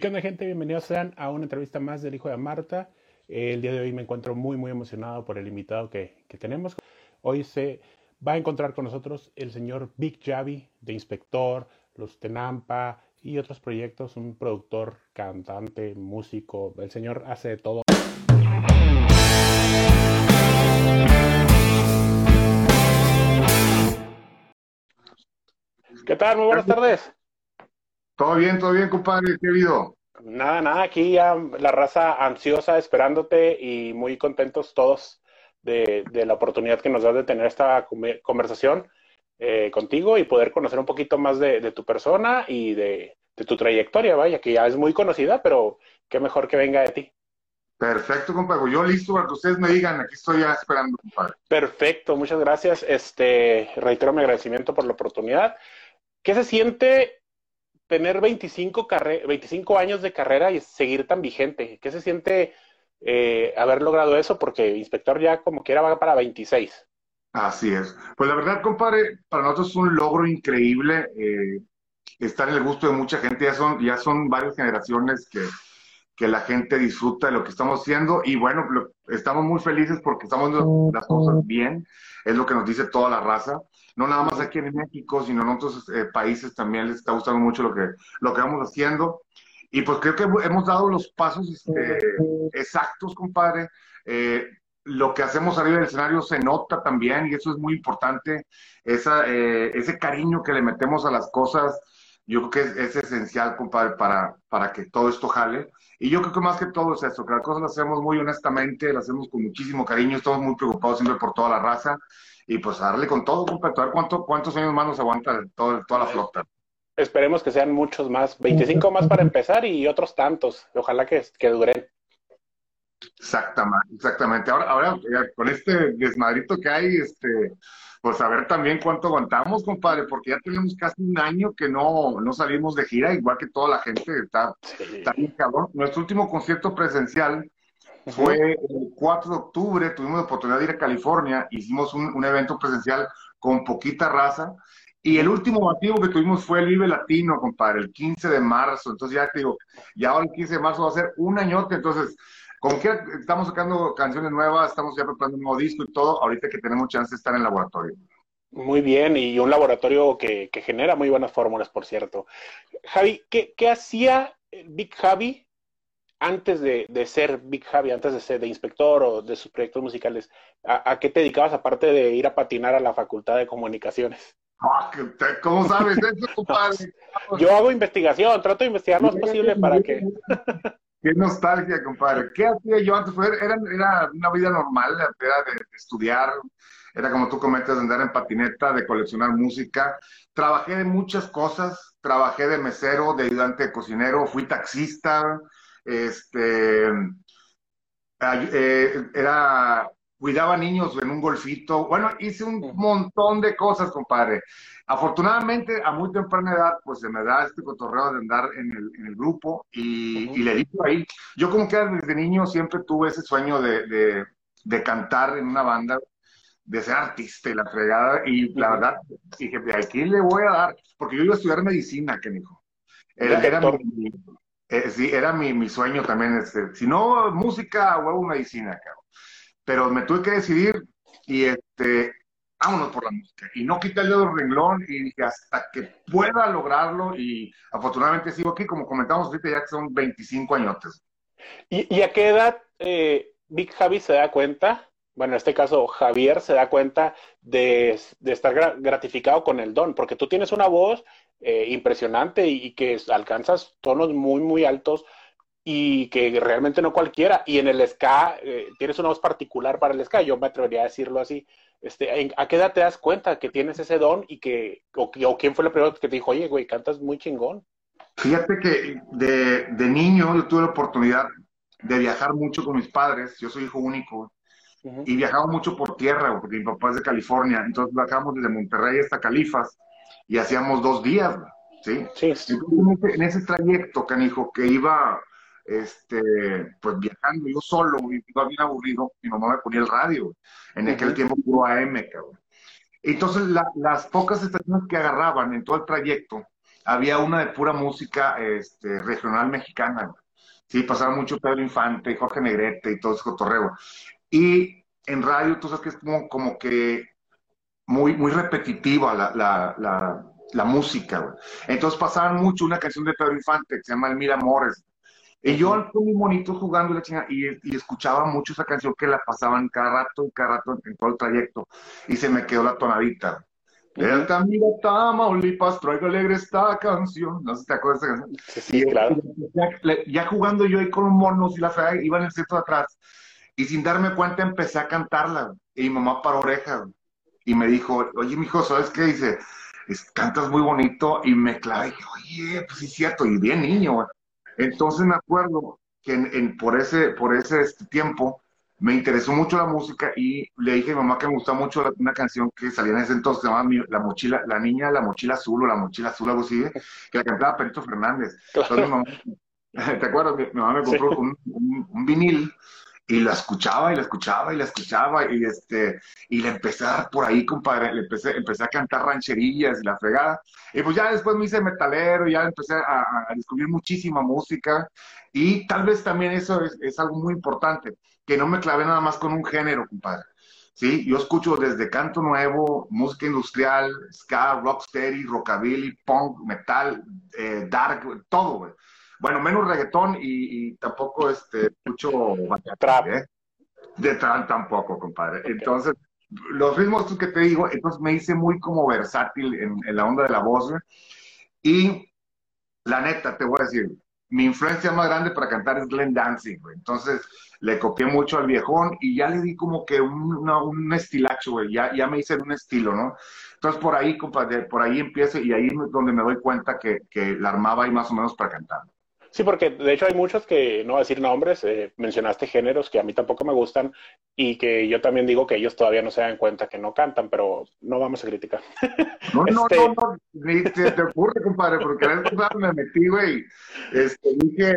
¿qué onda gente? Bienvenidos sean a una entrevista más del Hijo de Marta. el día de hoy me encuentro muy, muy emocionado por el invitado que, que, tenemos. Hoy se va a encontrar con nosotros el señor Big Javi de Inspector, Los Tenampa y otros proyectos, un productor, cantante, músico. El señor hace de todo. ¿Qué tal? Muy buenas tardes. Todo bien, todo bien, compadre. ¿Qué ha habido? Nada, nada, aquí ya la raza ansiosa esperándote y muy contentos todos de, la oportunidad que nos das de tener esta conversación eh, contigo y poder conocer un poquito más de, tu persona y de, tu trayectoria, vaya, que ya es muy conocida, pero qué mejor que venga de ti. Perfecto, compadre. Yo listo para que ustedes me digan, aquí estoy ya esperando, compadre. Perfecto, muchas gracias. Este, reitero mi agradecimiento por la oportunidad. ¿Qué se siente tener 25, 25 años de carrera y seguir tan vigente? ¿Qué se siente eh, haber logrado eso? Porque inspector ya como quiera va para 26. Así es. Pues la verdad, compadre, para nosotros es un logro increíble eh, estar en el gusto de mucha gente. Ya son, ya son varias generaciones que, que la gente disfruta de lo que estamos haciendo y bueno, estamos muy felices porque estamos haciendo las cosas bien, es lo que nos dice toda la raza no nada más aquí en México, sino en otros eh, países también les está gustando mucho lo que, lo que vamos haciendo. Y pues creo que hemos dado los pasos este, exactos, compadre. Eh, lo que hacemos arriba del escenario se nota también y eso es muy importante. Esa, eh, ese cariño que le metemos a las cosas, yo creo que es, esencial, compadre, para, para que todo esto jale. Y yo creo que más que todo es eso, que las cosas las hacemos muy honestamente, las hacemos con muchísimo cariño, estamos muy preocupados siempre por toda la raza y pues darle con todo, compadre, a ver cuánto, cuántos años más nos aguanta todo, toda la flota. Esperemos que sean muchos más, 25 más para empezar y otros tantos, ojalá que, que duren. Exactamente, exactamente. Ahora, ahora con este desmadrito que hay, este, pues a ver también cuánto aguantamos, compadre, porque ya tenemos casi un año que no, no salimos de gira, igual que toda la gente, está, está bien cabrón. Nuestro último concierto presencial fue el 4 de octubre, tuvimos la oportunidad de ir a California, hicimos un, evento presencial con poquita raza. Y el último batido que tuvimos fue el Vive Latino, compadre, el 15 de marzo. Entonces ya te digo, ya ahora el 15 de marzo va a ser un añote. Entonces, como que estamos sacando canciones nuevas, estamos ya preparando un nuevo disco y todo, ahorita que tenemos chance de estar en el laboratorio. Muy bien, y un laboratorio que, genera muy buenas fórmulas, por cierto. Javi, ¿qué, qué hacía Big Javi antes de, ser Big Javi, antes de ser de inspector o de sus proyectos musicales, ¿a, qué te dedicabas aparte de ir a patinar a la Facultad de Comunicaciones? Ah, ¿Cómo sabes eso, compadre? Yo hago investigación, trato de investigar lo más posible para que... Qué nostalgia, compadre. ¿Qué hacía yo antes? Era, era una vida normal, era de, estudiar, era como tú comentas, de andar en patineta, de coleccionar música. Trabajé de muchas cosas, trabajé de mesero, de ayudante de cocinero, fui taxista, este, eh, era, cuidaba niños en un golfito, bueno, hice un montón de cosas, compadre. Afortunadamente, a muy temprana edad, pues se me da este cotorreo de andar en el, en el grupo y, le digo ahí, yo como que desde niño siempre tuve ese sueño de, de, cantar en una banda, de ser artista y la fregada, y la verdad, dije, de aquí le voy a dar, porque yo iba a estudiar medicina, que dijo. Era, era mi, eh, sí, era mi, mi sueño también. Este, si no música, huevo medicina, cabrón. Pero me tuve que decidir y este, vámonos por la música. Y no quité el renglón y dije hasta que pueda lograrlo. Y afortunadamente sigo aquí, como comentamos ahorita, ya que son 25 años. ¿Y, a qué edad eh, Big Javi se da cuenta? Bueno, en este caso Javier se da cuenta de, de estar gratificado con el don, porque tú tienes una voz eh, impresionante y, que alcanzas tonos muy, muy altos y que realmente no cualquiera. Y en el ska eh, tienes una voz particular para el ska, yo me atrevería a decirlo así. Este, ¿A qué edad te das cuenta que tienes ese don y que, o, quién fue la primera que te dijo, oye, güey, cantas muy chingón? Fíjate que de, de, niño yo tuve la oportunidad de viajar mucho con mis padres, yo soy hijo único, y viajaba mucho por tierra, porque mi papá es de California, entonces viajamos desde Monterrey hasta Califas, y hacíamos dos días, ¿sí? Sí. en ese trayecto, canijo, que iba, este, pues viajando yo solo, iba bien aburrido, mi mamá me ponía el radio, en aquel tiempo puro AM, cabrón. Entonces, las pocas estaciones que agarraban en todo el trayecto había una de pura música este, regional mexicana. Sí, pasaba mucho Pedro Infante, Jorge Negrete y todo ese cotorreo. Y en radio, tú sabes que es como, como que muy, muy repetitiva la, la, la, la música. Entonces pasaban mucho una canción de Pedro Infante que se llama El Mil Amores. Y yo con mi monito jugando la chingada y, y, escuchaba mucho esa canción que la pasaban cada rato, cada rato en todo el trayecto. Y se me quedó la tonadita. El camino Tamaulipas, traigo alegre esta canción. No sé si te acuerdas de esa canción. Sí, sí, claro. Ya, ya, jugando yo ahí con monos y la fea iba en el centro de atrás. Y sin darme cuenta empecé a cantarla. Y mi mamá para oreja. Y me dijo, oye, mijo, ¿sabes qué? Dice, cantas muy bonito. Y me clavé, oye, pues sí es cierto. Y bien niño. Entonces me acuerdo que en, en, por ese, por ese este, tiempo me interesó mucho la música y le dije a mi mamá que me gustaba mucho una canción que salía en ese entonces, se llamaba La mochila, la niña la mochila azul o la mochila azul, algo así, que la cantaba Perito Fernández. Entonces, mamá, ¿te acuerdas? Mi, mamá me compró sí. un, un, un, vinil y la escuchaba y la escuchaba y la escuchaba y este y le empecé a dar por ahí, compadre, le empecé, empecé a cantar rancherillas y la fregada. Y pues ya después me hice metalero, ya empecé a, a descubrir muchísima música y tal vez también eso es, es algo muy importante que no me clavé nada más con un género, compadre. Sí, yo escucho desde canto nuevo, música industrial, ska, rocksteady, rockabilly, punk, metal, eh, dark, todo, güey. Bueno, menos reggaetón y, y tampoco este, escucho trap. ¿eh? De trap tampoco, compadre. Okay. Entonces, los ritmos que te digo, entonces me hice muy como versátil en, en la onda de la voz, güey. Y la neta, te voy a decir, mi influencia más grande para cantar es Glenn Dancing, güey. Entonces, le copié mucho al viejón y ya le di como que un, una, un estilacho, güey, ya, ya me hice un estilo, ¿no? Entonces por ahí, compadre, por ahí empiezo y ahí es donde me doy cuenta que, que la armaba ahí más o menos para cantar. Sí, porque de hecho hay muchos que, no voy a decir nombres, eh, mencionaste géneros que a mí tampoco me gustan y que yo también digo que ellos todavía no se dan cuenta que no cantan, pero no vamos a criticar. No, no, este... no, no, ni te, te ocurre, compadre, porque la vez me metí, güey, este, dije,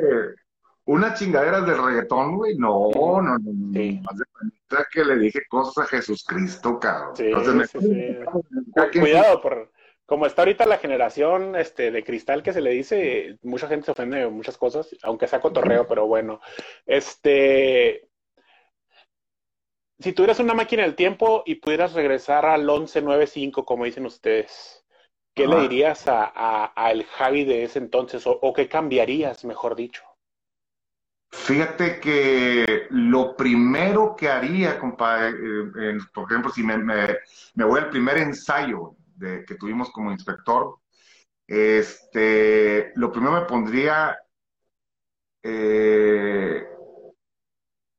una chingadera del reggaetón, güey, no, no, no, no. Sí. Más de cuenta que le dije cosas a Jesucristo, cabrón. Sí, Entonces me... sí, sí. Cuidado, por, como está ahorita la generación este, de cristal que se le dice, mucha gente se ofende de muchas cosas, aunque sea cotorreo, pero bueno. Este, si tuvieras una máquina del tiempo y pudieras regresar al 1195, como dicen ustedes, ¿qué Ajá. le dirías a, a, Javi de ese entonces? O, o qué cambiarías, mejor dicho? Fíjate que lo primero que haría, compadre, eh, por ejemplo, si me, me, me, voy al primer ensayo de, que tuvimos como inspector, este, lo primero me pondría eh,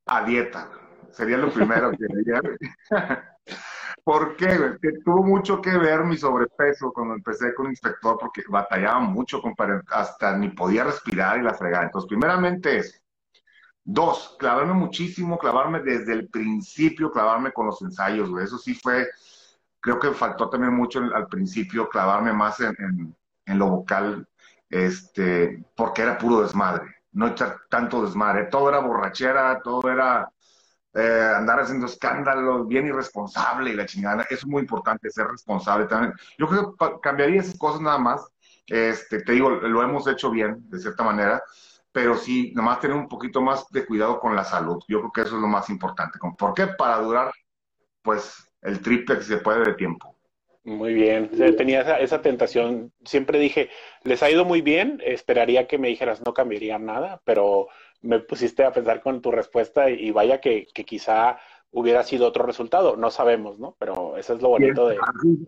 a dieta. Sería lo primero que haría. ¿Por qué? Que tuvo mucho que ver mi sobrepeso cuando empecé con inspector, porque batallaba mucho, compadre, hasta ni podía respirar y la fregada. Entonces, primeramente eso. Dos, clavarme muchísimo, clavarme desde el principio, clavarme con los ensayos, güey. Eso sí fue, creo que faltó también mucho al principio clavarme más en, en, lo vocal, este, porque era puro desmadre, no echar tanto desmadre. Todo era borrachera, todo era eh, andar haciendo escándalos, bien irresponsable y la chingada. Eso es muy importante, ser responsable también. Yo creo que cambiaría esas cosas nada más. Este, te digo, lo hemos hecho bien, de cierta manera pero sí, nomás tener un poquito más de cuidado con la salud. Yo creo que eso es lo más importante. ¿Por qué? Para durar, pues, el triple que se puede de tiempo. Muy bien, tenía esa, esa, tentación. Siempre dije, les ha ido muy bien, esperaría que me dijeras, no cambiaría nada, pero me pusiste a pensar con tu respuesta y vaya que, que quizá hubiera sido otro resultado. No sabemos, ¿no? Pero eso es lo bonito de...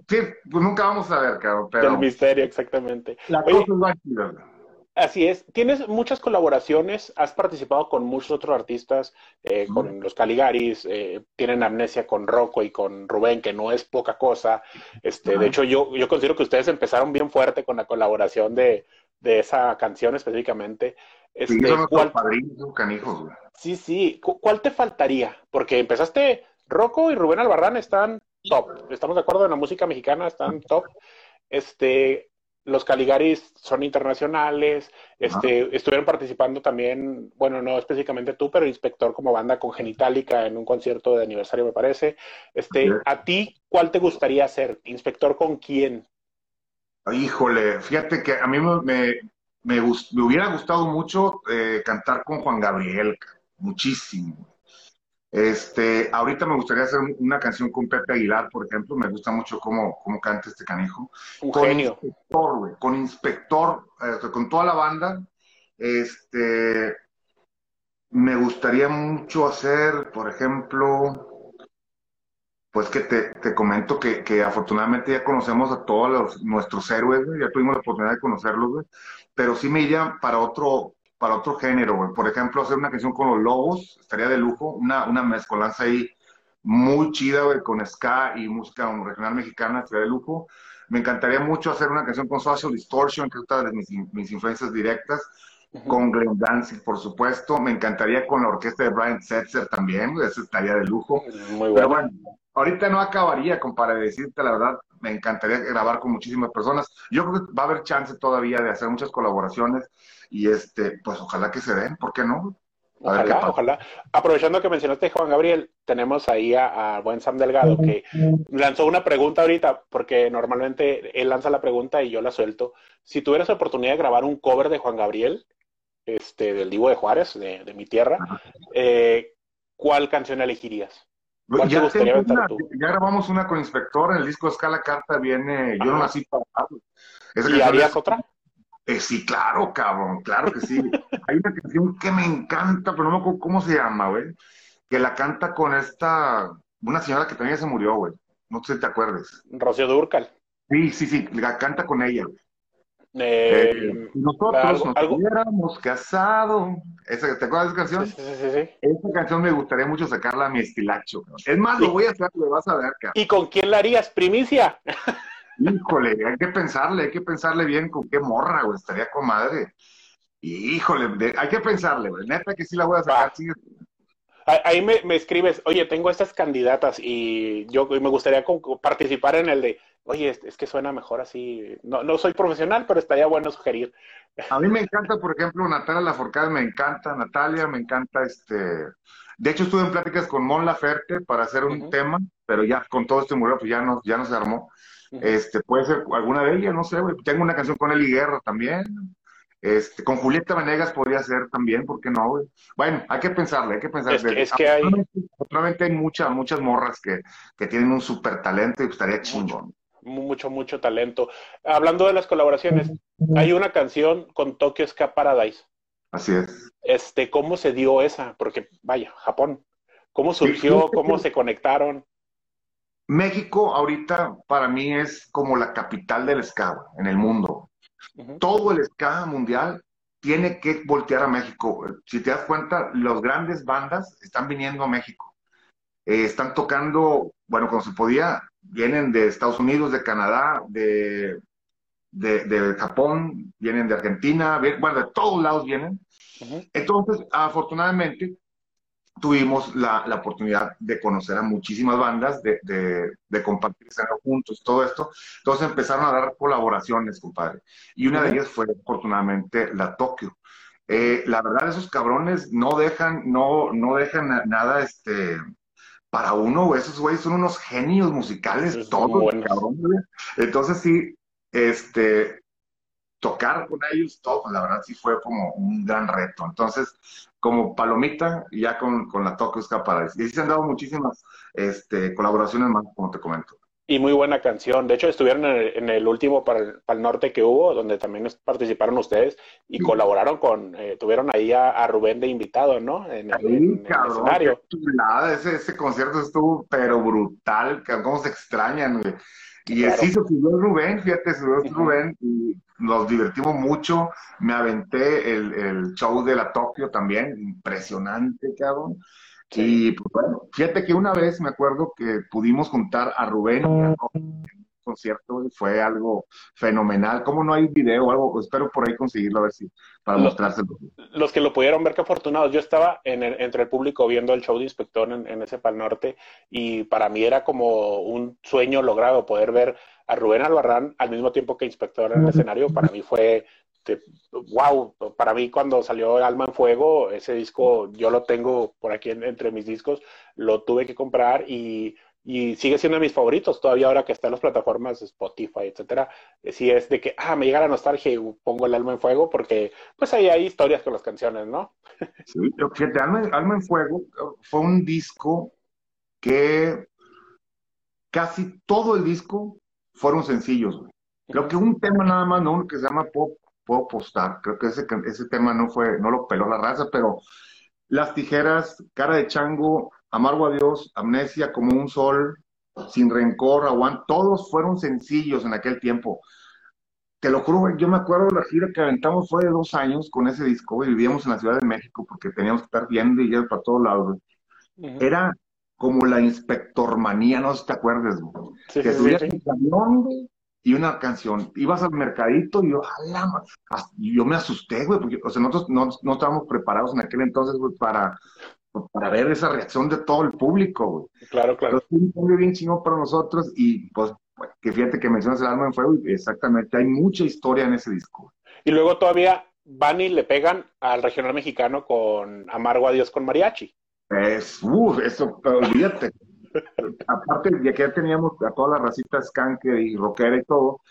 Sí, pues nunca vamos a ver, cabrón. Pero... Del misterio, exactamente. La Oye, cosa es Así es. Tienes muchas colaboraciones, has participado con muchos otros artistas, eh, mm. con los Caligaris, eh, tienen amnesia con Rocco y con Rubén, que no es poca cosa. Este, mm. De hecho, yo, yo considero que ustedes empezaron bien fuerte con la colaboración de, de esa canción específicamente. Este, sí, ¿cuál... padrinos, canijos, güey. Sí, sí. ¿Cuál te faltaría? Porque empezaste, Rocco y Rubén Albarrán están top. Estamos de acuerdo en la música mexicana, están top. Este, los Caligaris son internacionales, este, ah. estuvieron participando también, bueno, no específicamente tú, pero Inspector como banda con Genitalica en un concierto de aniversario, me parece. Este, ¿A ti cuál te gustaría ser? ¿Inspector con quién? Híjole, fíjate que a mí me, me, hubiera gustado mucho eh, cantar con Juan Gabriel, muchísimo. Este, ahorita me gustaría hacer una canción con Pepe Aguilar, por ejemplo. Me gusta mucho cómo, cómo canta este canijo. Un con genio. Inspector, con Inspector, eh, con toda la banda. Este, me gustaría mucho hacer, por ejemplo, pues que te, te comento que, que, afortunadamente ya conocemos a todos los, nuestros héroes, ya tuvimos la oportunidad de conocerlos, pero sí me iría para otro, para otro género, güey. Por ejemplo, hacer una canción con los Lobos, estaría de lujo, una, una mezcolanza ahí muy chida, güey, con ska y música regional mexicana, estaría de lujo. Me encantaría mucho hacer una canción con Social Distortion, que es una de mis, mis influencias directas, uh -huh. con Glenn Danzig, por supuesto. Me encantaría con la orquesta de Brian Setzer también, eso estaría de lujo. Muy bueno. Pero bueno, ahorita no acabaría, compadre, decirte la verdad, me encantaría grabar con muchísimas personas. Yo creo que va a haber chance todavía de hacer muchas colaboraciones y este, pues ojalá que se den, ¿por qué no? A ojalá, ojalá. Aprovechando que mencionaste Juan Gabriel, tenemos ahí a, a, buen Sam Delgado que lanzó una pregunta ahorita, porque normalmente él lanza la pregunta y yo la suelto. Si tuvieras la oportunidad de grabar un cover de Juan Gabriel, este, del Divo de Juárez, de, de mi tierra, eh, ¿cuál canción elegirías? ¿Cuál ya, te gustaría una, ya grabamos una con Inspector, en el disco Escala Carta viene Yo no nací para... ¿Y harías es... otra? Eh, sí, claro, cabrón, claro que sí. Hay una canción que me encanta, pero no me acuerdo cómo se llama, güey. Que la canta con esta, una señora que también se murió, güey. No sé si te acuerdes. Rocío Durcal. Sí, sí, sí, la canta con ella, güey. Eh, eh, nosotros algo, nos algo... hubiéramos casado. ¿Esa, ¿Te acuerdas de esa canción? Sí, sí, sí, sí. Esa canción me gustaría mucho sacarla a mi estilacho. Cabrón. Es más, lo voy a hacer, lo vas a ver, cabrón. ¿Y con quién la harías? ¿Primicia? Híjole, hay que pensarle, hay que pensarle bien con qué morra, güey, estaría con madre. Híjole, de, hay que pensarle, güey, neta que sí la voy a sacar. Sí. Ahí me, me, escribes, oye, tengo estas candidatas y yo me gustaría participar en el de, oye, es, es, que suena mejor así. No, no soy profesional, pero estaría bueno sugerir. A mí me encanta, por ejemplo, Natalia Laforcade, me encanta, Natalia, me encanta este. De hecho, estuve en pláticas con Mon Laferte para hacer un uh -huh. tema, pero ya con todo este murió, pues ya no, ya no se armó. Este, puede ser alguna de ellas, no sé, güey. Tengo una canción con Eli Guerra también. Este, con Julieta Venegas podría ser también, ¿por qué no, güey? Bueno, hay que pensarle, hay que pensarle. Es que, es que hay... Actualmente hay muchas, muchas morras que, que tienen un súper talento y estaría chingón. Mucho, mucho, mucho talento. Hablando de las colaboraciones, hay una canción con Tokyo Ska Paradise. Así es. Este, ¿cómo se dio esa? Porque, vaya, Japón. ¿Cómo surgió? ¿Cómo se conectaron? México ahorita para mí es como la capital del ska en el mundo. Uh -huh. Todo el ska mundial tiene que voltear a México. Si te das cuenta, las grandes bandas están viniendo a México. Eh, están tocando, bueno, como se podía, vienen de Estados Unidos, de Canadá, de, de, de Japón, vienen de Argentina, bueno, de todos lados vienen. Uh -huh. Entonces, afortunadamente, tuvimos la, la, oportunidad de conocer a muchísimas bandas, de, de, de compartir juntos, todo esto. Entonces empezaron a dar colaboraciones, compadre. Y una de ellas fue, afortunadamente, la Tokio. Eh, la verdad, esos cabrones no dejan, no, no dejan nada, este, para uno, esos güeyes son unos genios musicales, es todos, cabrones. Entonces sí, este, tocar con ellos, todo, la verdad sí fue como un gran reto. Entonces, como palomita, ya con, con la Tokyo Ska Paradise. Y sí se han dado muchísimas este, colaboraciones más, como te comento. Y muy buena canción. De hecho, estuvieron en el, en el último para el, para el, norte que hubo, donde también participaron ustedes y sí. colaboraron con, eh, tuvieron ahí a, a, Rubén de invitado, ¿no? En, el, en cabrón, el escenario. Nada, ese, ese concierto estuvo, pero brutal, cómo se extrañan, güey. Y claro. sí, se subió Rubén, fíjate, subió uh -huh. Rubén y nos divertimos mucho. Me aventé el, el show de la Tokio también, impresionante, cabrón. Sí. Y pues bueno, fíjate que una vez me acuerdo que pudimos juntar a Rubén y a Rubén concierto y fue algo fenomenal. ¿Cómo no hay video o algo? Pues espero por ahí conseguirlo a ver si para los, mostrárselo. Los que lo pudieron ver, qué afortunados. Yo estaba en el, entre el público viendo el show de Inspector en, en ese Pal Norte y para mí era como un sueño logrado poder ver a Rubén Albarrán al mismo tiempo que Inspector en el escenario. Para mí fue wow, para mí cuando salió Alma en Fuego, ese disco yo lo tengo por aquí en, entre mis discos, lo tuve que comprar y y sigue siendo de mis favoritos todavía ahora que está en las plataformas Spotify, etcétera. Eh, sí es de que, ah, me llega la nostalgia y pongo el alma en fuego porque pues ahí hay historias con las canciones, ¿no? Sí, fíjate, alma, alma en fuego fue un disco que casi todo el disco fueron sencillos, Creo que un tema nada más, no uno que se llama Pop, Pop Star, creo que ese, ese tema no fue, no lo peló la raza, pero Las Tijeras, Cara de Chango, Amargo a Dios, Amnesia, Como un Sol, Sin Rencor, Aguant, todos fueron sencillos en aquel tiempo. Te lo juro, yo me acuerdo de la gira que aventamos fue de dos años con ese disco y vivíamos en la Ciudad de México porque teníamos que estar viendo y ya para todos lados. Era como la inspectormanía, no sé si te acuerdas, que subías un camión, y una canción. Ibas al mercadito y yo, y yo me asusté, güey, porque o sea, nosotros no, no estábamos preparados en aquel entonces, güey, para, para ver esa reacción de todo el público, güey. Claro, claro. fue un bien chingón para nosotros y pues, que fíjate que mencionas el alma en fuego y exactamente, hay mucha historia en ese disco. Y luego todavía van y le pegan al regional mexicano con Amargo Adiós con Mariachi. Es, uff, eso, olvídate. Aparte de que ya teníamos a toda la racita skanker y rockera y todo,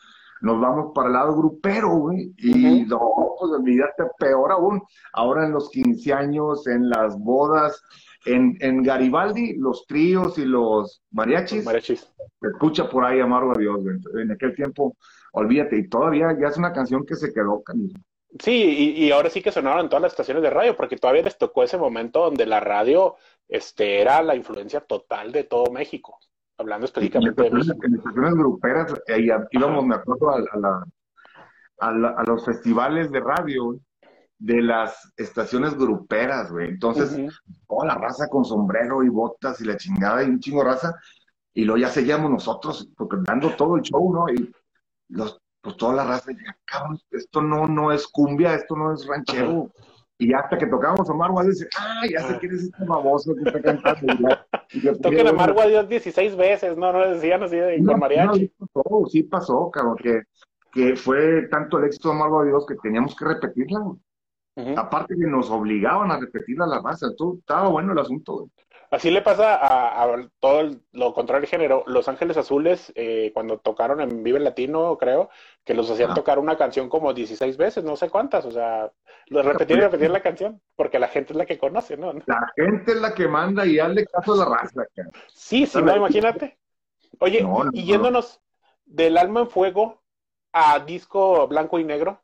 nos vamos para el lado grupero, güey. Y no, pues olvídate, peor aún. Ahora en los 15 años, en las bodas, en, en Garibaldi, los tríos y los mariachis. mariachis. Se escucha por ahí Amargo a Dios, güey. En aquel tiempo, olvídate. Y todavía ya es una canción que se quedó, canijo. Sí, y, y, ahora sí que sonaron en todas las estaciones de radio, porque todavía les tocó ese momento donde la radio este, era la influencia total de todo México, hablando específicamente de. En estaciones gruperas, eh, íbamos, me acuerdo, a, la, a, los festivales de radio de las estaciones gruperas, güey. Entonces, toda la raza con sombrero y botas y la chingada y un chingo de raza, y luego ya seguíamos nosotros, porque dando todo el show, ¿no? Y los pues toda la raza decía, cabrón, esto no, no es cumbia, esto no es ranchero. Y hasta que tocábamos a Marwa, dice, ah, ya sé quién es este baboso que está cantando. Toquen a Marwa Dios 16 veces, no, no decían así de no, mariachi. No, pasó, sí pasó, cabrón, que, que fue tanto el éxito de Marwa Dios que teníamos que repetirla. Aparte que nos obligaban a repetirla a la raza, todo, estaba bueno el asunto. Así le pasa a, todo lo contrario del género. Los Ángeles Azules, eh, cuando tocaron en Vive Latino, creo, que los hacían tocar una canción como 16 veces, no sé cuántas, o sea, repetir y repetir la canción, porque la gente es la que conoce, ¿no? La gente es la que manda y hazle caso a la raza. Sí, sí, no, imagínate. Oye, y yéndonos del alma en fuego a disco blanco y negro,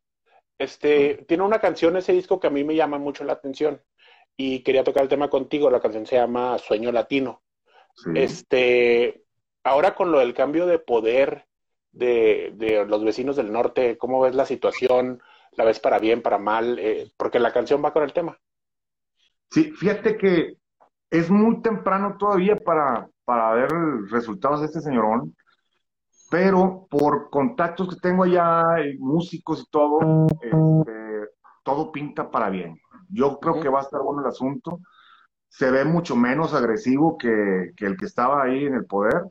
este, tiene una canción ese disco que a mí me llama mucho la atención y quería tocar el tema contigo. La canción se llama Sueño Latino. Este, ahora con lo del cambio de poder de, de, los vecinos del norte, ¿cómo ves la situación? ¿La ves para bien, para mal? Eh, porque la canción va con el tema. Sí, fíjate que es muy temprano todavía para, para ver resultados de este señorón, pero por contactos que tengo allá, y músicos y todo, este, todo pinta para bien. Yo creo que va a estar bueno el asunto. Se ve mucho menos agresivo que, el que estaba ahí en el poder.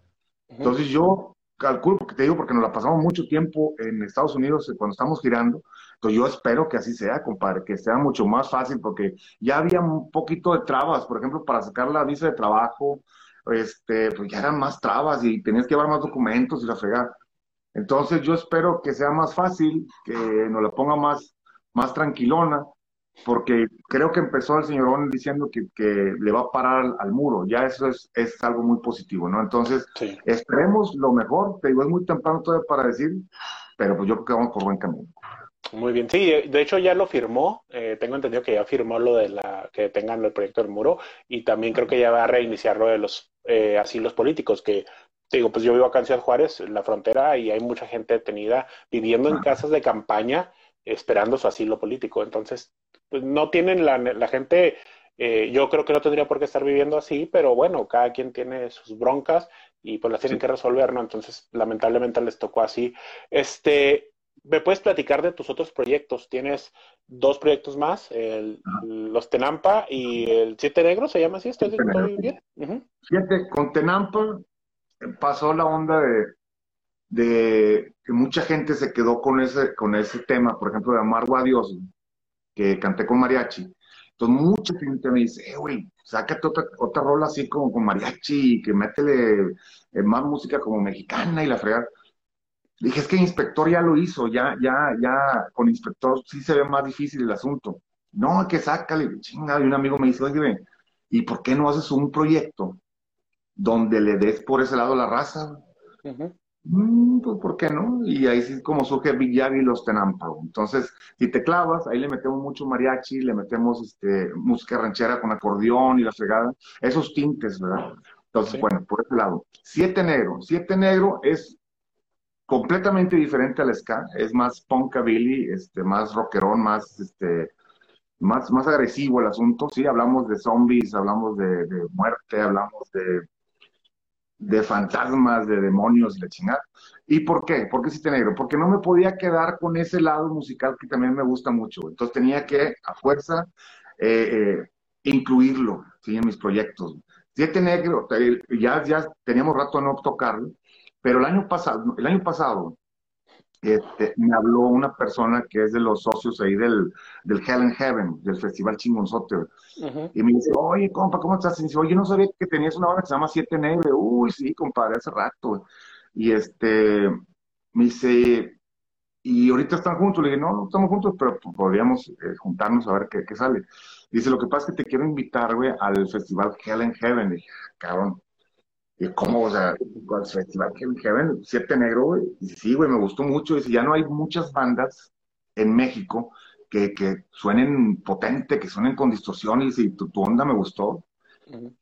Entonces yo calculo, porque te digo, porque nos la pasamos mucho tiempo en Estados Unidos eh, cuando estamos girando. Entonces yo espero que así sea, compadre, que sea mucho más fácil, porque ya había un poquito de trabas, por ejemplo, para sacar la visa de trabajo, este, pues ya eran más trabas y tenías que llevar más documentos y la fregar. Entonces yo espero que sea más fácil, que nos la ponga más, más tranquilona porque creo que empezó el señorón diciendo que, que le va a parar al, muro, ya eso es, es, algo muy positivo, ¿no? Entonces, esperemos lo mejor, te digo, es muy temprano todavía para decir, pero pues yo creo que vamos por buen camino. Muy bien, sí, de hecho ya lo firmó, eh, tengo entendido que ya firmó lo de la que tengan el proyecto del muro y también creo que ya va a reiniciar lo de los eh, asilos políticos, que te digo, pues yo vivo acá en Ciudad Juárez, en la frontera, y hay mucha gente detenida viviendo en casas de campaña esperando su asilo político, entonces pues, no tienen la, la gente, eh, yo creo que no tendría por qué estar viviendo así, pero bueno, cada quien tiene sus broncas y pues las tienen que resolver, ¿no? Entonces, lamentablemente les tocó así. Este, ¿me puedes platicar de tus otros proyectos? Tienes dos proyectos más, el, los Tenampa y el Siete Negros, ¿se llama así? ¿Estoy, bien? Fíjate, con Tenampa pasó la onda de, de que mucha gente se quedó con ese, con ese tema, por ejemplo, de Amargo a Dios que canté con mariachi. Entonces, mucha gente me dice, eh, güey, sácate otra, otra rola así como con mariachi, que métele eh, más música como mexicana y la fregada. Dije, es que Inspector ya lo hizo, ya, ya, ya, con Inspector sí se ve más difícil el asunto. No, que sácale, chingada. Y un amigo me dice, oye, ¿y por qué no haces un proyecto donde le des por ese lado la raza? Mm, pues, ¿por qué no? Y ahí sí como surge Big Yavi y los Tenampa. Entonces, si te clavas, ahí le metemos mucho mariachi, le metemos este, música ranchera con acordeón y la fregada, esos tintes, ¿verdad? Entonces, bueno, por ese lado. Siete Negro. Siete Negro es completamente diferente al ska, es más punkabilly, este, más rockerón, más, este, más, más agresivo el asunto. Sí, hablamos de zombies, hablamos de, de muerte, hablamos de de fantasmas, de demonios y la chingada. ¿Y por qué? ¿Por qué Siete Negro? Porque no me podía quedar con ese lado musical que también me gusta mucho. Entonces tenía que, a fuerza, eh, eh, incluirlo en mis proyectos. Siete Negro, ya, ya teníamos rato de no tocarlo, pero el año pasado, el año pasado este, me habló una persona que es de los socios ahí del, del Hell and Heaven, del Festival Chingonzote, y me dice, oye, compa, ¿cómo estás? Y dice, oye, no sabía que tenías una banda que se llama Siete Negre. Uy, sí, compadre, hace rato. Y este, me dice, y ahorita están juntos. Le dije, no, no estamos juntos, pero podríamos eh, juntarnos a ver qué, qué, sale. Dice, lo que pasa es que te quiero invitar, güey, al festival Hell and Heaven. Y dije, ah, cabrón, y ¿cómo? O sea, el festival Hell and Heaven, Siete Negro, güey. Y sí, güey, me gustó mucho. Dice, ya no hay muchas bandas en México que, que suenen potente, que suenen con distorsiones y tu, tu onda me gustó.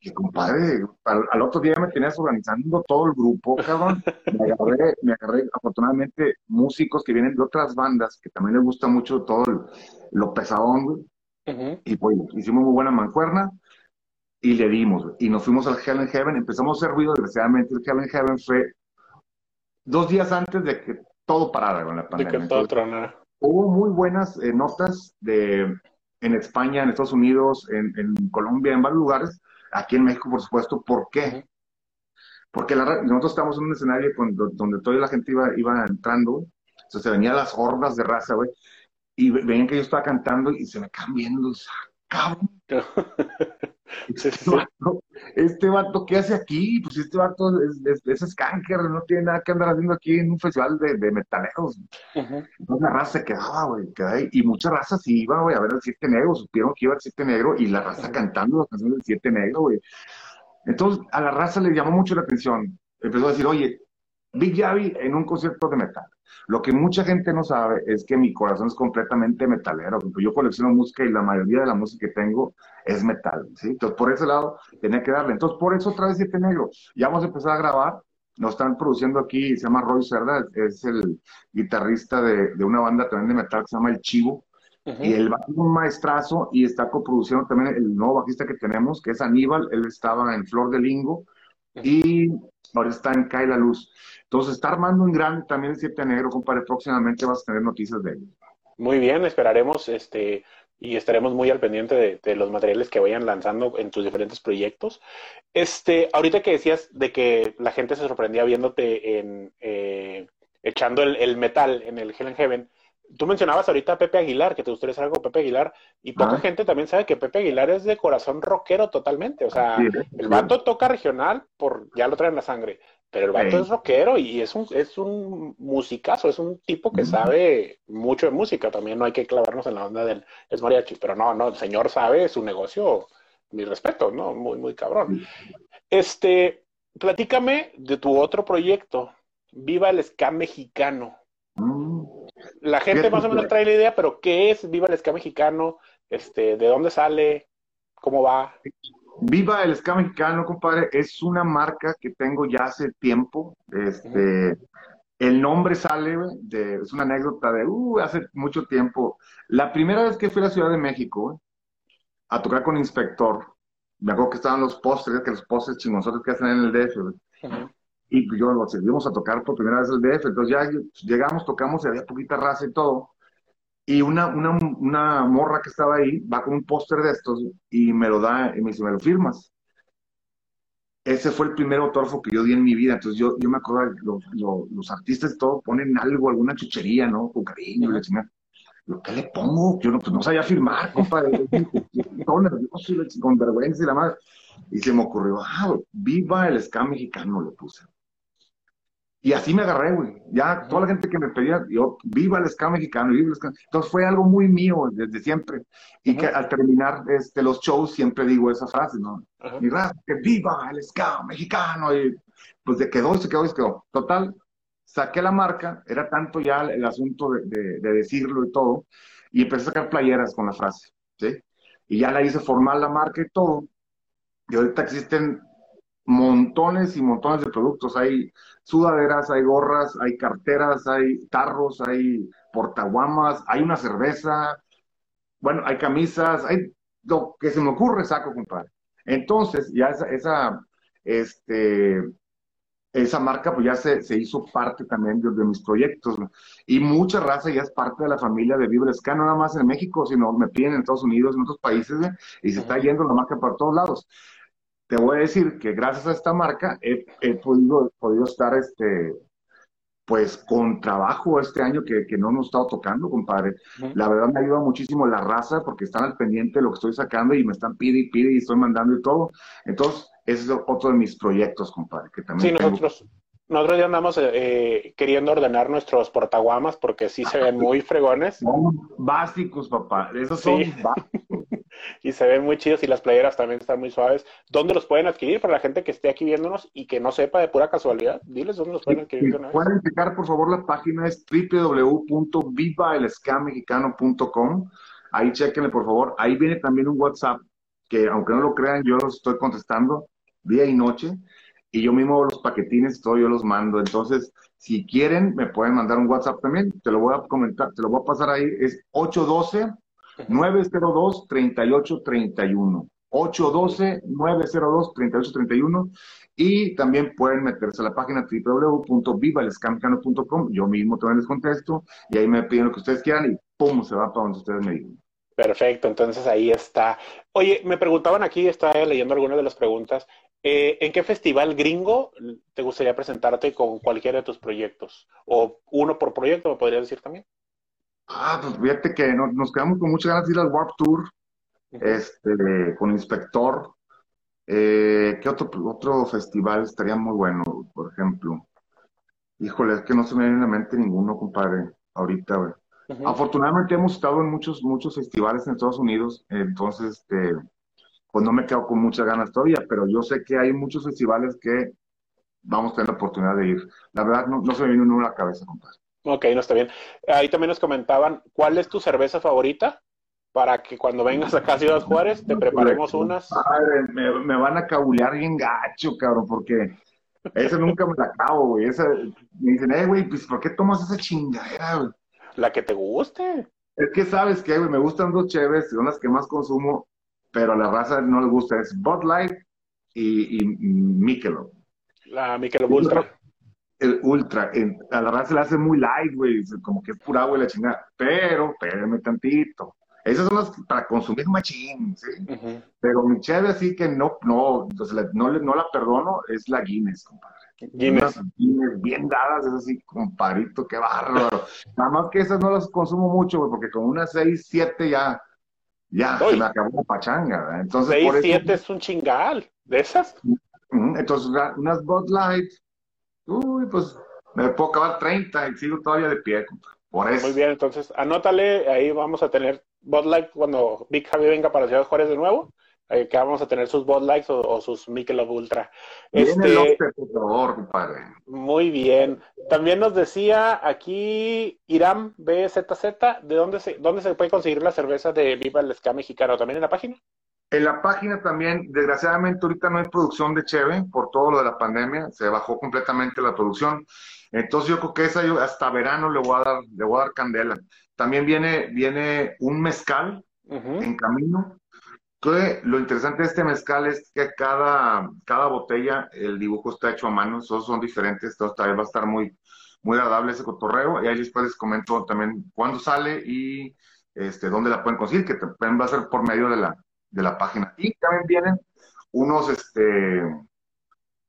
Que compadre, al, otro día me tenías organizando todo el grupo, cabrón. Me agarré, me agarré afortunadamente músicos que vienen de otras bandas que también les gusta mucho todo lo pesadón, güey. Y pues hicimos muy buena mancuerna y le dimos, y nos fuimos al Hell in Heaven, empezamos a hacer ruido, desgraciadamente el Hell in Heaven fue dos días antes de que todo parara con la pandemia. De que todo tronara hubo muy buenas eh, notas de, en España, en Estados Unidos, en, en, Colombia, en varios lugares, aquí en México, por supuesto. ¿Por qué? Porque nosotros estamos en un escenario donde toda la gente iba, iba entrando, entonces se venían las hordas de raza, güey, y veían que yo estaba cantando y se me quedan viendo, cabrón. Este vato, ¿qué hace aquí? Pues este vato es, es, es no tiene nada que andar haciendo aquí en un festival de, de metaleros. Entonces la raza se quedaba, güey, y muchas razas iban, güey, a ver el Siete Negro, supieron que iba el Siete Negro, y la raza cantando las canciones del Siete Negro, güey. Entonces a la raza le llamó mucho la atención. Empezó a decir, oye, Big Javi en un concierto de metal. Lo que mucha gente no sabe es que mi corazón es completamente metalero. Yo colecciono música y la mayoría de la música que tengo es metal, ¿sí? Entonces, por ese lado, tenía que darle. Entonces, por eso otra vez Siete Negro. Ya vamos a empezar a grabar. Nos están produciendo aquí, se llama Roy Cerda, es el guitarrista de, de una banda también de metal que se llama El Chivo. Y él va un maestrazo y está coproduciendo también el nuevo bajista que tenemos, que es Aníbal. Él estaba en Flor de Lingo y ahora está en Cae la Luz. Entonces, está armando un gran también el Siete Negro, compadre. Próximamente vas a tener noticias de él. Muy bien, esperaremos este y estaremos muy al pendiente de, los materiales que vayan lanzando en tus diferentes proyectos. Este, ahorita que decías de que la gente se sorprendía viéndote en eh, echando el, metal en el Hell and Heaven, tú mencionabas ahorita a Pepe Aguilar, que te gustaría hacer algo con Pepe Aguilar, y poca gente también sabe que Pepe Aguilar es de corazón rockero totalmente. O sea, el vato toca regional por ya lo trae en la sangre. Pero el vato es rockero y es un, es un musicazo, es un tipo que sabe mucho de música. También no hay que clavarnos en la onda del es mariachi, pero no, no, el señor sabe su negocio, mi respeto, ¿no? Muy, muy cabrón. Este, platícame de tu otro proyecto, Viva el Ska Mexicano. La gente más o menos trae la idea, pero ¿qué es Viva el Ska Mexicano? Este, ¿de dónde sale? ¿Cómo va? Viva el ska mexicano, compadre, es una marca que tengo ya hace tiempo. Este, el nombre sale de, es una anécdota de uh, hace mucho tiempo. La primera vez que fui a la Ciudad de México a tocar con Inspector, me acuerdo que estaban los postres, que los postres chingonzotes que hacen en el DF, y yo los seguimos a tocar por primera vez el DF, entonces ya llegamos, tocamos y había poquita raza y todo. Y una, una, una morra que estaba ahí va con un póster de estos y me lo da y me dice, ¿me lo firmas? Ese fue el primer autógrafo que yo di en mi vida. Entonces yo, yo me acuerdo, los, los, los artistas todos ponen algo, alguna chuchería, ¿no? Con cariño, la ¿qué le pongo? Yo no, pues no sabía firmar, compadre. Todo nervioso, con vergüenza y la madre. Y se me ocurrió, ah, viva el ska mexicano, le puse. Y así me agarré, güey. Ya toda la gente que me pedía, yo, viva el ska mexicano, viva el ska. Entonces fue algo muy mío desde siempre. Y que al terminar este, los shows siempre digo esa frase, ¿no? Mi raza, que viva el ska mexicano. Y pues de quedó se quedó se quedó. Total, saqué la marca, era tanto ya el asunto de, de, decirlo y todo, y empecé a sacar playeras con la frase, ¿sí? Y ya la hice formal la marca y todo. Y ahorita existen montones y montones de productos. Hay sudaderas, hay gorras, hay carteras, hay tarros, hay portaguamas, hay una cerveza, bueno, hay camisas, hay lo que se me ocurre saco, compadre. Entonces, ya esa, esa este, esa marca pues ya se, se hizo parte también de, mis proyectos. Y mucha raza ya es parte de la familia de Vibre Ska, no nada más en México, sino me piden en Estados Unidos, en otros países, y se está yendo la marca por todos lados te voy a decir que gracias a esta marca he, podido, podido estar este, pues con trabajo este año que, que no nos estado tocando, compadre. La verdad me ayuda muchísimo la raza porque están al pendiente de lo que estoy sacando y me están pide y pide y estoy mandando y todo. Entonces, ese es otro de mis proyectos, compadre. Que también sí, nosotros, nosotros ya andamos eh, queriendo ordenar nuestros portaguamas porque sí se ven muy fregones. Son básicos, papá. Esos son básicos. Y se ven muy chidos y las playeras también están muy suaves. ¿Dónde los pueden adquirir para la gente que esté aquí viéndonos y que no sepa de pura casualidad? Diles dónde los pueden adquirir. pueden checar, por favor, la página es www.vivaelescamexicano.com. Ahí chequenle, por favor. Ahí viene también un WhatsApp que, aunque no lo crean, yo los estoy contestando día y noche. Y yo mismo los paquetines, todo yo los mando. Entonces, si quieren, me pueden mandar un WhatsApp también. Te lo voy a comentar, te lo voy a pasar ahí. Es 812 902-3831. 812-902-3831. Y también pueden meterse a la página www.vivalescamcano.com. Yo mismo también les contesto y ahí me piden lo que ustedes quieran y pum, se va para donde ustedes me digan. Perfecto, entonces ahí está. Oye, me preguntaban aquí, estaba leyendo algunas de las preguntas. Eh, ¿En qué festival gringo te gustaría presentarte con cualquiera de tus proyectos? O uno por proyecto, me podrías decir también. Ah, pues fíjate que nos quedamos con muchas ganas de ir al Warp Tour, este, con Inspector. Eh, ¿Qué otro, otro festival estaría muy bueno, por ejemplo? Híjole, es que no se me viene a la mente ninguno, compadre, ahorita, güey. Afortunadamente hemos estado en muchos, muchos festivales en Estados Unidos, entonces, este, pues no me quedo con muchas ganas todavía, pero yo sé que hay muchos festivales que vamos a tener la oportunidad de ir. La verdad, no, no se me viene uno a la cabeza, compadre. Ok, no está bien. Ahí también nos comentaban, ¿cuál es tu cerveza favorita? Para que cuando vengas acá a Ciudad Juárez te preparemos unas. Me, van a cabulear bien gacho, cabrón, porque esa nunca me la acabo, güey. Esa, me dicen, eh, güey, pues ¿por qué tomas esa chingadera, güey? La que te guste. Es que sabes que, güey, me gustan dos chéves, son las que más consumo, pero a la raza no le gusta. Es Bud Light y, y Michelob. La Michelob Ultra el ultra, a la verdad se le hace muy light, güey, como que es pura agua y la chingada, pero espérame tantito. Esas son las para consumir machín, ¿sí? Pero mi cheve así que no, no, entonces no, no la perdono, es la Guinness, compadre. Guinness. Guinness bien dadas, es así, compadrito, qué bárbaro. Nada más que esas no las consumo mucho, güey, porque con unas 6, 7 ya, ya, se me acabó la pachanga, Entonces, 6, 7 es un chingal, ¿de esas? Entonces, unas Bud Light, Uy, pues me puedo acabar 30 y sigo todavía de pie, por eso. Muy bien, entonces anótale, ahí vamos a tener Bud Light cuando Big Javi venga para Ciudad Juárez de nuevo. Eh, que vamos a tener sus Bud Lights o, sus Michelob Ultra. Este, por favor, compadre. Muy bien. También nos decía aquí Irán BZZ, ¿de dónde se, dónde se puede conseguir la cerveza de Viva el Ska Mexicano? ¿También en la página? En la página también, desgraciadamente ahorita no hay producción de Cheve por todo lo de la pandemia, se bajó completamente la producción. Entonces yo creo que esa yo hasta verano le voy a dar, le voy a dar candela. También viene, viene un mezcal en camino. Que lo interesante de este mezcal es que cada, cada botella, el dibujo está hecho a mano, todos son diferentes, entonces también va a estar muy, muy agradable ese cotorreo. Y ahí después les comento también cuándo sale y este, dónde la pueden conseguir, que también va a ser por medio de la, de la página. Y también vienen unos este,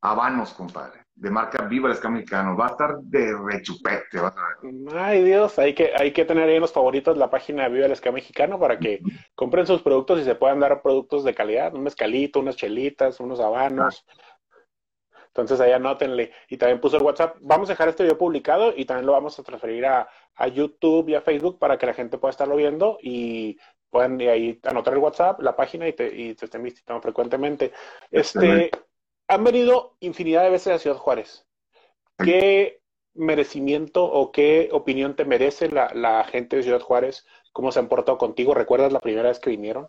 habanos, compadre. de marca Viva el Mexicano. Va a estar de rechupete, vas a ver. Ay Dios, hay que, hay que tener ahí en los favoritos la página Viva el Mexicano para que compren sus productos y se puedan dar productos de calidad, un mezcalito, unas chelitas, unos habanos. Entonces ahí anótenle. Y también puso el WhatsApp. Vamos a dejar este video publicado y también lo vamos a transferir a, a YouTube y a Facebook para que la gente pueda estarlo viendo y puedan ahí anotar el WhatsApp, la página y te, y te estén visitando frecuentemente. Este, han venido infinidad de veces a Ciudad Juárez. ¿Qué merecimiento o qué opinión te merece la, la gente de Ciudad Juárez? ¿Cómo se han portado contigo? ¿Recuerdas la primera vez que vinieron?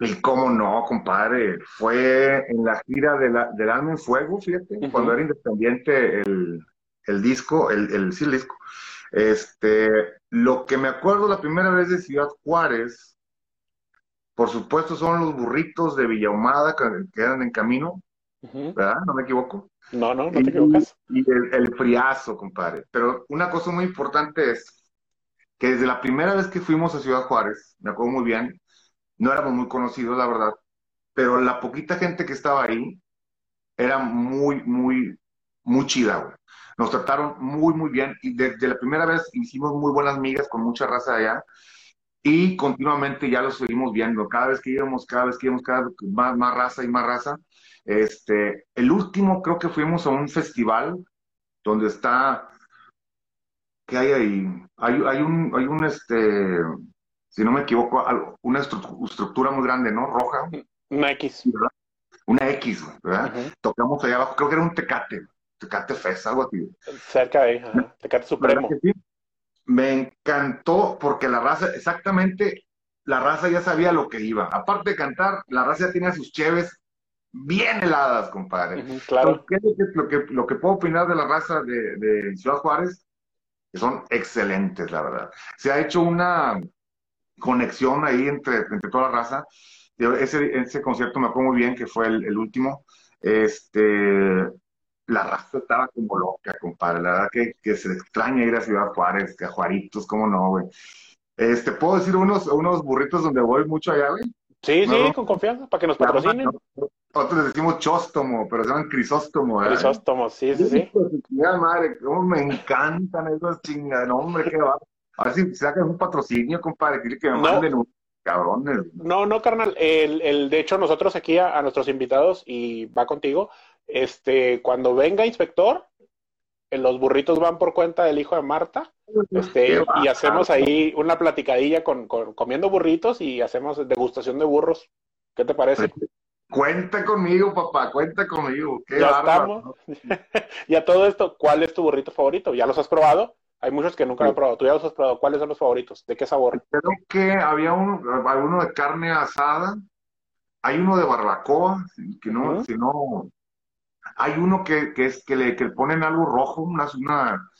Y cómo no, compadre. Fue en la gira de la, del Alma en Fuego, fíjate, cuando era independiente el, el disco, el, el, sí, el disco. Este, lo que me acuerdo la primera vez de Ciudad Juárez, por supuesto, son los burritos de Villahumada que quedan en camino. ¿verdad? No me equivoco. No, no, no te equivocas. Y el, el friazo, compadre. Pero una cosa muy importante es que desde la primera vez que fuimos a Ciudad Juárez, me acuerdo muy bien, no éramos muy conocidos, la verdad, pero la poquita gente que estaba ahí era muy, muy, muy chida, güey. Nos trataron muy, muy bien y desde la primera vez hicimos muy buenas migas con mucha raza de allá y continuamente ya los seguimos viendo. Cada vez que íbamos, cada vez que íbamos, cada vez más, más raza y más raza. Este, el último creo que fuimos a un festival donde está, ¿qué hay ahí? Hay, hay un, hay un, este, si no me equivoco, una estru- estructura muy grande, ¿no? Roja, Una X. ¿verdad? Una X, ¿verdad? Tocamos allá abajo, creo que era un Tecate, Tecate Fest, algo así. Cerca de ahí. Tecate Supremo. ¿Verdad que sí? Me encantó porque la raza, exactamente, la raza ya sabía lo que iba. Aparte de cantar, la raza ya tenía sus cheves bien heladas, compadre. Claro. ¿Qué es lo que, lo que, lo que puedo opinar de la raza de, de Ciudad Juárez? Que son excelentes, la verdad. Se ha hecho una conexión ahí entre, entre toda la raza. Ese, ese concierto me acuerdo muy bien, que fue el, el último. Este, la raza estaba como loca, compadre. La verdad que, que se extraña ir a Ciudad Juárez, que a Juaritos, cómo no, güey. Este, ¿puedo decir unos, unos burritos donde voy mucho allá, güey? Sí, sí, No. con confianza, para que nos patrocinen. Nosotros decimos chóstomo, pero se llaman crisóstomo, ¿verdad? Crisóstomos, sí, sí, sí. Chingada madre, cómo me encantan esas chingadas, no, hombre, qué va. A ver si sacan un patrocinio, compadre, dile que me No. manden un cabrones. No, no, carnal. El, el, de hecho, nosotros aquí a, a nuestros invitados, y va contigo, este, cuando venga inspector, eh, los burritos van por cuenta del hijo de Marta, este, y hacemos ahí una platicadilla con, con- comiendo burritos y hacemos degustación de burros. ¿Qué te parece? Cuenta conmigo, papá, cuenta conmigo. Qué Ya bárbaro. estamos. Y a todo esto, ¿cuál es tu burrito favorito? ¿Ya los has probado? Hay muchos que nunca lo han Sí. probado. ¿Tú ya los has probado? ¿Cuáles son los favoritos? ¿De qué sabor? Creo que había un, alguno de carne asada, hay uno de barbacoa, que no, si no, hay uno que, que es que le, que le ponen algo rojo, una, una,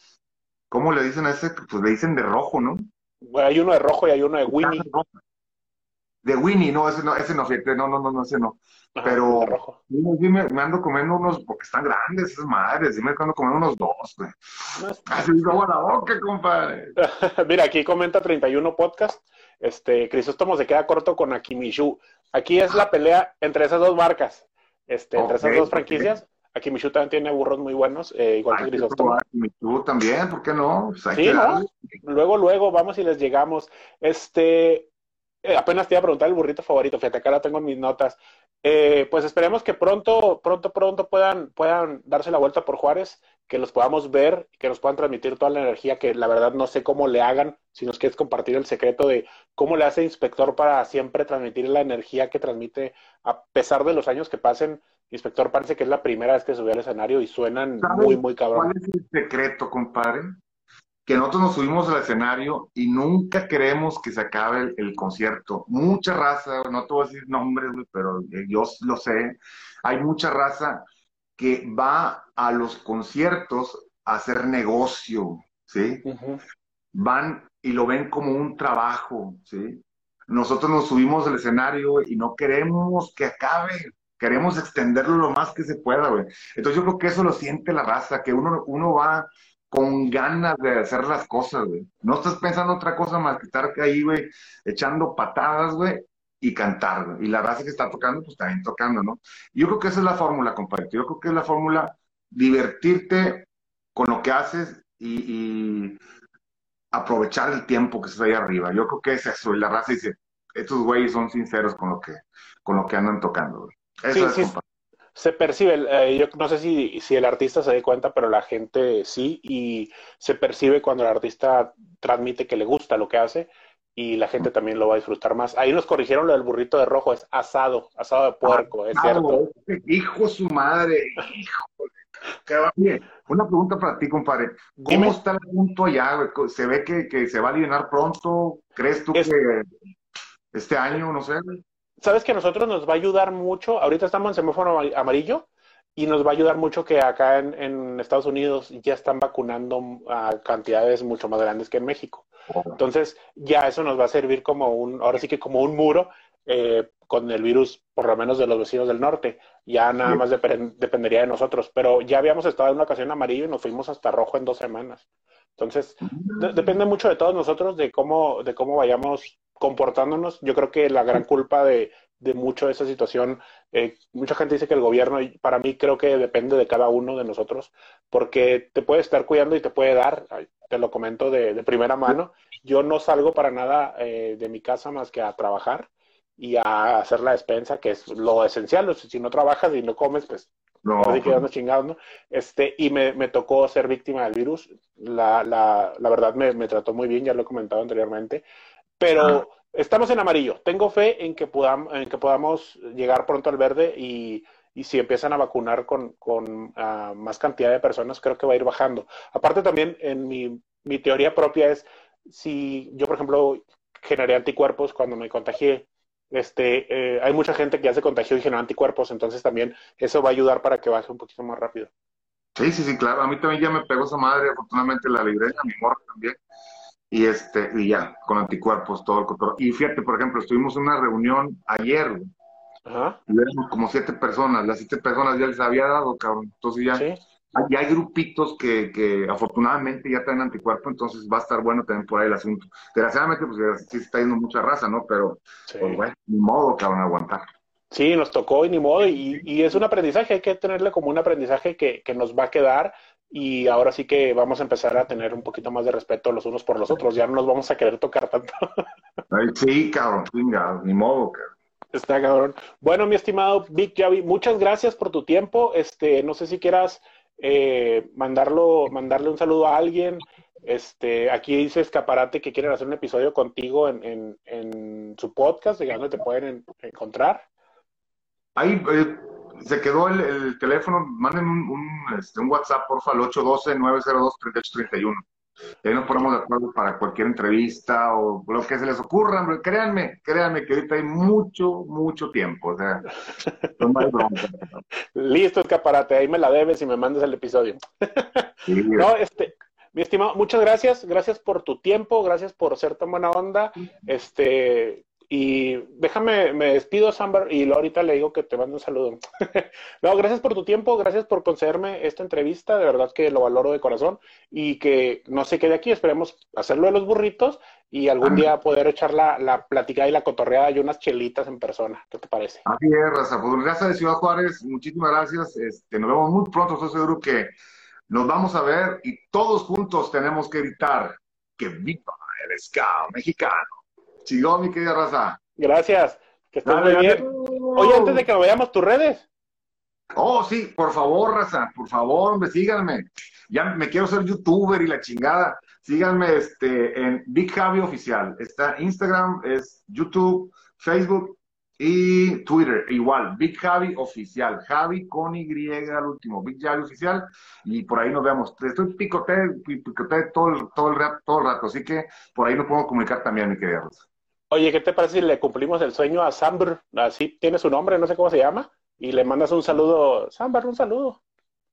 ¿cómo le dicen a ese? Pues le dicen de rojo, ¿no? Bueno, hay uno de rojo y hay uno de Winnie. De Winnie, no, ese no, ese no, fíjate, no, no, no, no, ese no. Ajá, Pero rojo. sí me, ando comiendo unos, porque están grandes esas madres, sí me ando comiendo unos dos, güey. No es- agua la boca, compadre. Mira, aquí comenta 31 podcast. Este, Crisóstomo se queda corto con Akimishu. Aquí es la pelea entre esas dos marcas, este, entre esas dos ok. Franquicias. Akimishu también tiene burros muy buenos, eh, igual que Hay que Crisóstomo. tú también, ¿por qué no? Pues hay Sí, que ¿no? Luego, luego, vamos y les llegamos. Este, eh, apenas te iba a preguntar el burrito favorito, fíjate, acá la tengo en mis notas. Eh, pues esperemos que pronto, pronto, pronto puedan, puedan darse la vuelta por Juárez, que los podamos ver, que nos puedan transmitir toda la energía, que la verdad no sé cómo le hagan, si nos quieres compartir el secreto de cómo le hace Inspector para siempre transmitir la energía que transmite, a pesar de los años que pasen. Inspector parece que es la primera vez que subió al escenario y suenan ¿Sabes muy, muy cabrón. ¿Cuál es el secreto, compadre? Que nosotros nos subimos al escenario y nunca queremos que se acabe el, el concierto. Mucha raza, no te voy a decir nombres, pero eh, yo lo sé. Hay mucha raza que va a los conciertos a hacer negocio, ¿sí? Van y lo ven como un trabajo, ¿sí? Nosotros nos subimos al escenario y no queremos que acabe, queremos extenderlo lo más que se pueda, güey. Entonces yo creo que eso lo siente la raza, que uno, uno va con ganas de hacer las cosas, güey. No estás pensando otra cosa más que estar ahí, güey, echando patadas, güey, y cantar, güey. Y la raza que está tocando, pues también tocando, ¿no? Yo creo que esa es la fórmula, compadre. Yo creo que es la fórmula divertirte con lo que haces y, aprovechar el tiempo que estás ahí arriba. Yo creo que es eso. Y la raza dice, estos güeyes son sinceros con lo que, con lo que andan tocando. Eso sí, se percibe, eh, yo no sé si, si el artista se dé cuenta, pero la gente sí, y se percibe cuando el artista transmite que le gusta lo que hace y la gente también lo va a disfrutar más. Ahí nos corrigieron lo del burrito de rojo, es asado, asado de puerco, es cierto. Hijo su madre, hijo. Una pregunta para ti, compadre. ¿Cómo está el punto allá? ¿Se ve que, se va a llenar pronto? ¿Crees tú que este año, no sé? Sabes que a nosotros nos va a ayudar mucho. Ahorita estamos en semáforo amarillo y nos va a ayudar mucho que acá en, Estados Unidos ya están vacunando a cantidades mucho más grandes que en México. Entonces, ya eso nos va a servir como un, ahora sí que como un muro eh, con el virus, por lo menos de los vecinos del norte. Ya nada más dependería de nosotros. Pero ya habíamos estado en una ocasión amarillo y nos fuimos hasta rojo en dos semanas. Entonces, mm. depende mucho de todos nosotros, de cómo, de cómo vayamos comportándonos. Yo creo que la gran culpa de, de mucho de esa situación, eh, mucha gente dice que el gobierno, y para mí creo que depende de cada uno de nosotros, porque te puede estar cuidando y te puede dar, te lo comento de, de primera mano, yo no salgo para nada eh, de mi casa más que a trabajar y a hacer la despensa, que es lo esencial, si no trabajas y no comes, pues no, así que chingados, ¿no? Este, y me, me, tocó ser víctima del virus. La, la, la verdad me, me, trató muy bien, ya lo he comentado anteriormente pero estamos en amarillo. Tengo fe en que, podamos, en que podamos llegar pronto al verde y, y si empiezan a vacunar con, con uh, más cantidad de personas, creo que va a ir bajando. Aparte también, en mi, mi teoría propia es, si yo, por ejemplo, generé anticuerpos cuando me contagié, este, eh, hay mucha gente que ya se contagió y generó anticuerpos, entonces también eso va a ayudar para que baje un poquito más rápido. Sí, sí, sí, claro. A mí también ya me pegó esa madre, afortunadamente la libré, a mi morra también y este y ya con anticuerpos todo el control y fíjate por ejemplo estuvimos en una reunión ayer Ajá. y éramos como siete personas las siete personas ya les había dado cabrón. Entonces ya ya hay grupitos que, que afortunadamente ya traen anticuerpos entonces va a estar bueno también por ahí el asunto. Desgraciadamente pues sí se está yendo mucha raza no pero pues bueno ni modo cabrón aguantar. Sí, nos tocó y ni modo, y, y, es un aprendizaje, hay que tenerle como un aprendizaje que, que nos va a quedar y ahora sí que vamos a empezar a tener un poquito más de respeto los unos por los otros, ya no nos vamos a querer tocar tanto. sí, cabrón, venga, ni modo, cabrón. Está cabrón. Bueno, mi estimado Big Javi, muchas gracias por tu tiempo. Este, no sé si quieras eh, mandarlo, mandarle un saludo a alguien. Este, aquí dice Escaparate que quieren hacer un episodio contigo en, en, en su podcast, de dónde te pueden encontrar. Ahí, eh, se quedó el, teléfono, manden un, un, este, un WhatsApp, porfa, al 812-902-3831. Ahí nos ponemos de acuerdo para cualquier entrevista o lo que se les ocurra. Créanme, créanme que ahorita hay mucho, mucho tiempo. O sea, Listo, escaparate. Ahí me la debes y me mandas el episodio. no, este, mi estimado, muchas gracias. Gracias por tu tiempo. Gracias por ser tan buena onda. Este, y déjame, me despido, Sambar, y ahorita le digo que te mando un saludo. no, gracias por tu tiempo, gracias por concederme esta entrevista, de verdad que lo valoro de corazón y que no se quede aquí, esperemos hacerlo de los burritos y algún día poder echar la, la platicada y la cotorreada y unas chelitas en persona. ¿Qué te parece? Así es, Raza. Pues gracias de Ciudad Juárez, muchísimas gracias. Este, nos vemos muy pronto, estoy seguro que nos vamos a ver y todos juntos tenemos que gritar que viva el ska mexicano. Chigón, mi querida raza. Gracias. Que estés muy bien. Oye, antes de que vayamos, tus redes. Oh, sí, por favor, raza, por favor, hombre, síganme. Ya me quiero ser youtuber y la chingada. Síganme este, en Big Javi Oficial. Está Instagram, es YouTube, Facebook y Twitter. Igual, Big Javi Oficial. Javi con Y al último. Big Javi Oficial. Y por ahí nos vemos. Estoy picote, picote todo, todo, el, todo el rato. Así que por ahí nos podemos comunicar también, mi querida Rosa. Oye, ¿qué te parece si le cumplimos el sueño a Samber? Así tiene su nombre, no sé cómo se llama. Y le mandas un saludo. Samber, un saludo.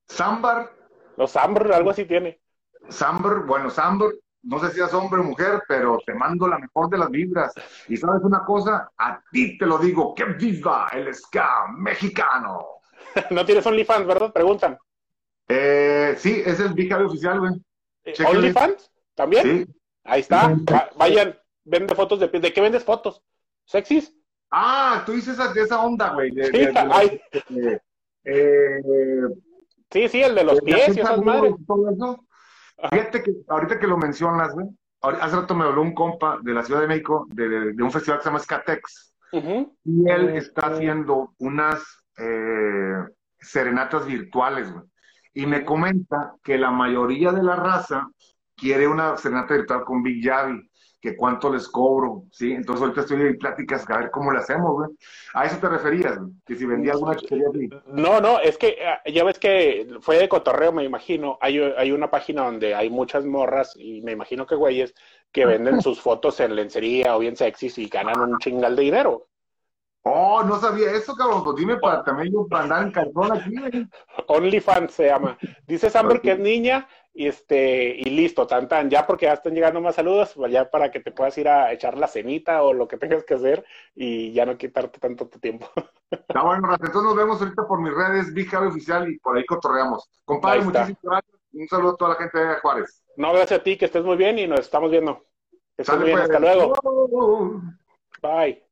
Sambar. No, Samber, algo así tiene. Samber, bueno, Samber, no sé si es hombre o mujer, pero te mando la mejor de las vibras. Y sabes una cosa, a ti te lo digo, que viva el ska mexicano. no tienes OnlyFans, ¿verdad? Preguntan. Eh, sí, ese es el Big oficial, güey. Eh, ¿OnlyFans? ¿También? Sí. Ahí está. vayan, vende fotos de ¿De qué vendes fotos? ¿Sexys? Ah, tú dices esa, esa onda, güey. De, eh, Sí, sí, el de los pies y esas madres. Fíjate que ahorita que lo mencionas, güey, hace rato me habló un compa de la Ciudad de México, de, un festival que se llama Skatex, y él está haciendo unas eh, serenatas virtuales, güey. Y me comenta que la mayoría de la raza quiere una serenata virtual con Big Javi que cuánto les cobro, ¿sí? Entonces ahorita estoy en pláticas a ver cómo lo hacemos, güey. A eso te referías, güey, que si vendía alguna chuchería así. No, no, es que eh, ya ves que fue de cotorreo, me imagino. Hay, hay una página donde hay muchas morras y me imagino que güeyes que venden sus fotos en lencería o bien sexys y ganan un chingal de dinero. Oh, no sabía eso, cabrón. Pues dime para también yo para andar en cartón aquí. OnlyFans se llama. Dice Samber que es niña y este, y listo, tan tan, ya porque ya están llegando más saludos, pues ya para que te puedas ir a echar la cenita o lo que tengas que hacer y ya no quitarte tanto tu tiempo. Está bueno, entonces nos vemos ahorita por mis redes, Big Oficial, y por ahí cotorreamos. Compadre, muchísimas gracias. Un saludo a toda la gente de Juárez. No, gracias a ti, que estés muy bien y nos estamos viendo. Que estés muy bien, hasta pues. luego. Bye.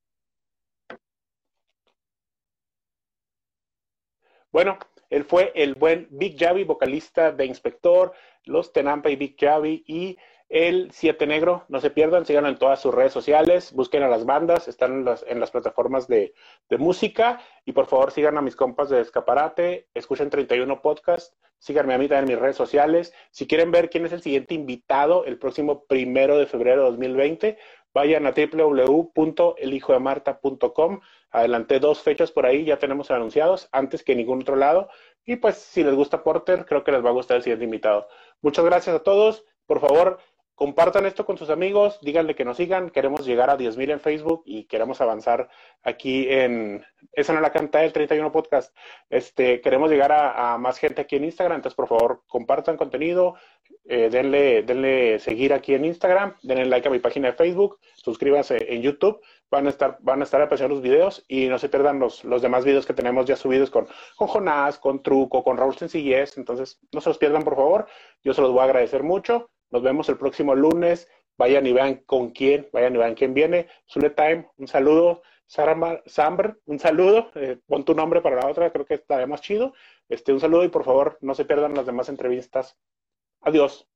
Bueno, él fue el buen Big Javi, vocalista de Inspector, Los Tenampa y Big Javi y el Siete Negro. No se pierdan, síganlo en todas sus redes sociales, busquen a las bandas, están en las, en las plataformas de, música y por favor sigan a mis compas de Escaparate, escuchen 31 Podcast, síganme a mí también en mis redes sociales. Si quieren ver quién es el siguiente invitado el próximo primero de febrero de 2020, vayan a www.elhijodemarta.com. Adelanté dos fechas por ahí, ya tenemos anunciados, antes que ningún otro lado. Y pues si les gusta Porter, creo que les va a gustar el siguiente invitado. Muchas gracias a todos. Por favor, compartan esto con sus amigos, díganle que nos sigan. Queremos llegar a 10.000 en Facebook y queremos avanzar aquí en... Esa no la canta del 31 Podcast. Este, queremos llegar a, más gente aquí en Instagram. Entonces, por favor, compartan contenido, eh, denle, denle seguir aquí en Instagram, denle like a mi página de Facebook, suscríbanse en YouTube van a estar, van a estar apareciendo los videos y no se pierdan los, los demás videos que tenemos ya subidos con, con Jonás, con Truco, con Raúl Sencillez. Entonces, no se los pierdan, por favor. Yo se los voy a agradecer mucho. Nos vemos el próximo lunes. Vayan y vean con quién, vayan y vean quién viene. Zule Time, un saludo. Samber, un saludo. Eh, pon tu nombre para la otra, creo que estaría más chido. Este, un saludo y por favor, no se pierdan las demás entrevistas. Adiós.